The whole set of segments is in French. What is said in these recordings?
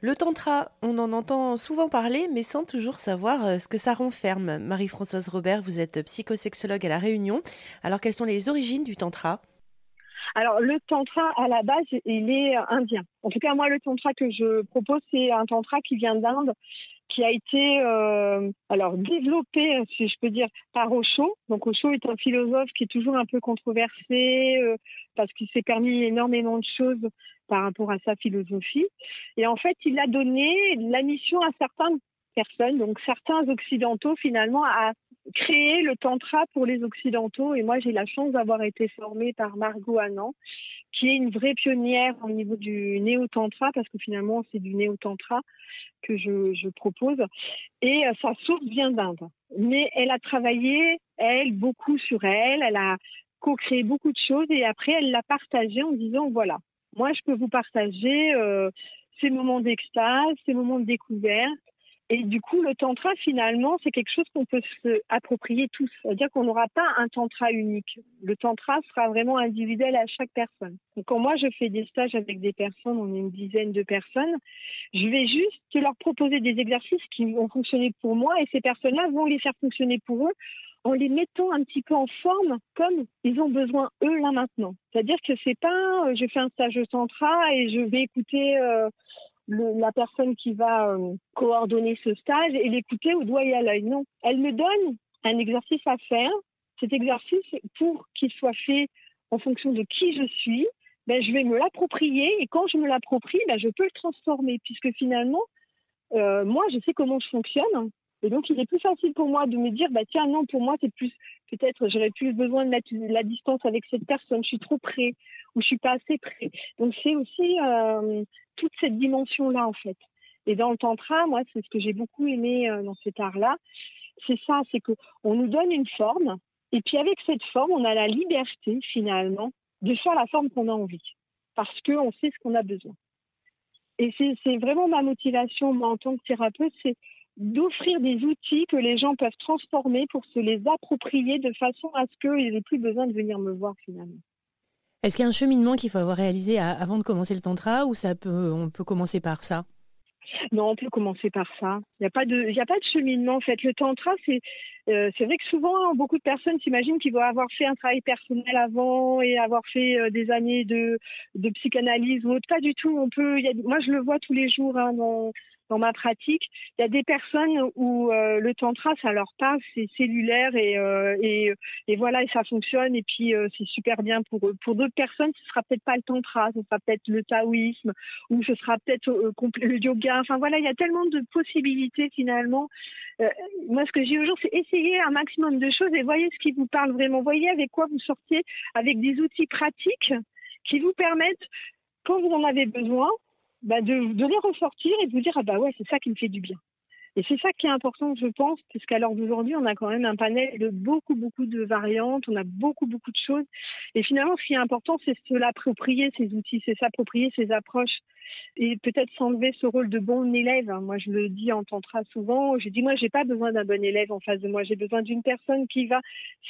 Le tantra, on en entend souvent parler, mais sans toujours savoir euh, ce que ça renferme. Marie-Françoise Robert, vous êtes psychosexologue à La Réunion. Alors, quelles sont les origines du tantra? Alors le tantra à la base, il est indien. En tout cas, moi, le tantra que je propose, c'est un tantra qui vient d'Inde, qui a été euh, alors développé, si je peux dire, par Osho. Donc Osho est un philosophe qui est toujours un peu controversé euh, parce qu'il s'est permis énormément de choses par rapport à sa philosophie. Et en fait, il a donné la mission à certaines personnes, donc certains occidentaux finalement, à créer le tantra pour les occidentaux. Et moi, j'ai la chance d'avoir été formée par Margot Anand, qui est une vraie pionnière au niveau du néo-tantra, parce que finalement, c'est du néo-tantra que je, propose. Et euh, sa source vient d'Inde. Mais elle a travaillé, elle, beaucoup sur elle. Elle a co-créé beaucoup de choses et après, elle l'a partagé en disant, voilà, moi, je peux vous partager euh, ces moments d'extase, ces moments de découverte. Et du coup, le tantra, finalement, c'est quelque chose qu'on peut se approprier tous. C'est-à-dire qu'on n'aura pas un tantra unique. Le tantra sera vraiment individuel à chaque personne. Donc, quand moi, je fais des stages avec des personnes, on est une dizaine de personnes, je vais juste leur proposer des exercices qui vont fonctionner pour moi et ces personnes-là vont les faire fonctionner pour eux en les mettant un petit peu en forme comme ils ont besoin eux là maintenant. C'est-à-dire que c'est pas euh, je fais un stage de tantra et je vais écouter euh, la personne qui va euh, coordonner ce stage et l'écouter au doigt et à l'œil. Non, elle me donne un exercice à faire. Cet exercice, pour qu'il soit fait en fonction de qui je suis, ben, je vais me l'approprier et quand je me l'approprie, ben, je peux le transformer puisque finalement, euh, moi, je sais comment je fonctionne et donc, il est plus facile pour moi de me dire, bah tiens, non, pour moi, c'est plus, peut-être, j'aurais plus besoin de mettre la distance avec cette personne, je suis trop près ou je suis pas assez près. Donc, c'est aussi euh, toute cette dimension-là, en fait. Et dans le tantra, moi, c'est ce que j'ai beaucoup aimé euh, dans cet art-là, c'est ça, c'est que on nous donne une forme, et puis avec cette forme, on a la liberté, finalement, de faire la forme qu'on a envie, parce qu'on sait ce qu'on a besoin. Et c'est vraiment ma motivation, moi, en tant que thérapeute, c'est d'offrir des outils que les gens peuvent transformer pour se les approprier de façon à ce qu'ils n'aient plus besoin de venir me voir finalement. Est-ce qu'il y a un cheminement qu'il faut avoir réalisé avant de commencer le tantra ou ça peut, on peut commencer par ça? Non, on peut commencer par ça. Il n'y a pas de, il a pas de cheminement en fait. Le tantra, c'est, euh, c'est vrai que souvent beaucoup de personnes s'imaginent qu'ils vont avoir fait un travail personnel avant et avoir fait euh, des années de, de psychanalyse ou autre. Pas du tout. On peut, y a, moi je le vois tous les jours hein, dans, dans ma pratique. Il y a des personnes où euh, le tantra, ça leur passe, c'est cellulaire et, euh, et, et, voilà, et ça fonctionne et puis euh, c'est super bien pour eux. Pour d'autres personnes, ce sera peut-être pas le tantra, ce sera peut-être le taoïsme ou ce sera peut-être le yoga. Enfin voilà, il y a tellement de possibilités finalement. moi, ce que j'ai aujourd'hui, c'est essayer un maximum de choses et voyez ce qui vous parle vraiment. Voyez avec quoi vous sortiez, avec des outils pratiques qui vous permettent, quand vous en avez besoin, bah de, de, les ressortir et de vous dire ah bah ouais c'est ça qui me fait du bien. Et c'est ça qui est important, je pense, puisqu'à l'heure d'aujourd'hui, on a quand même un panel de beaucoup, beaucoup de variantes, on a beaucoup, beaucoup de choses. Et finalement, ce qui est important, c'est se l'approprier, ces outils, c'est s'approprier ces approches. Et peut-être s'enlever ce rôle de bon élève. Moi, je le dis en tantra souvent. Je dis, moi, j'ai pas besoin d'un bon élève en face de moi. J'ai besoin d'une personne qui va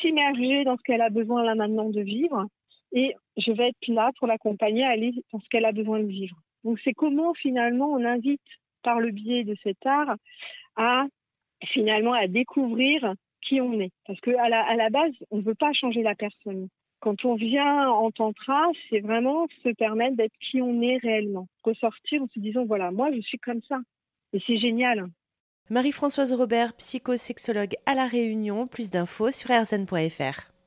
s'immerger dans ce qu'elle a besoin là maintenant de vivre. Et je vais être là pour l'accompagner à aller dans ce qu'elle a besoin de vivre. Donc c'est comment finalement on invite par le biais de cet art à finalement à découvrir qui on est. Parce que à la, à la base, on ne veut pas changer la personne. Quand on vient en tantra, c'est vraiment se permettre d'être qui on est réellement. Ressortir en se disant, voilà, moi je suis comme ça. Et c'est génial. Marie-Françoise Robert, psychosexologue à La Réunion. Plus d'infos sur rzn.fr.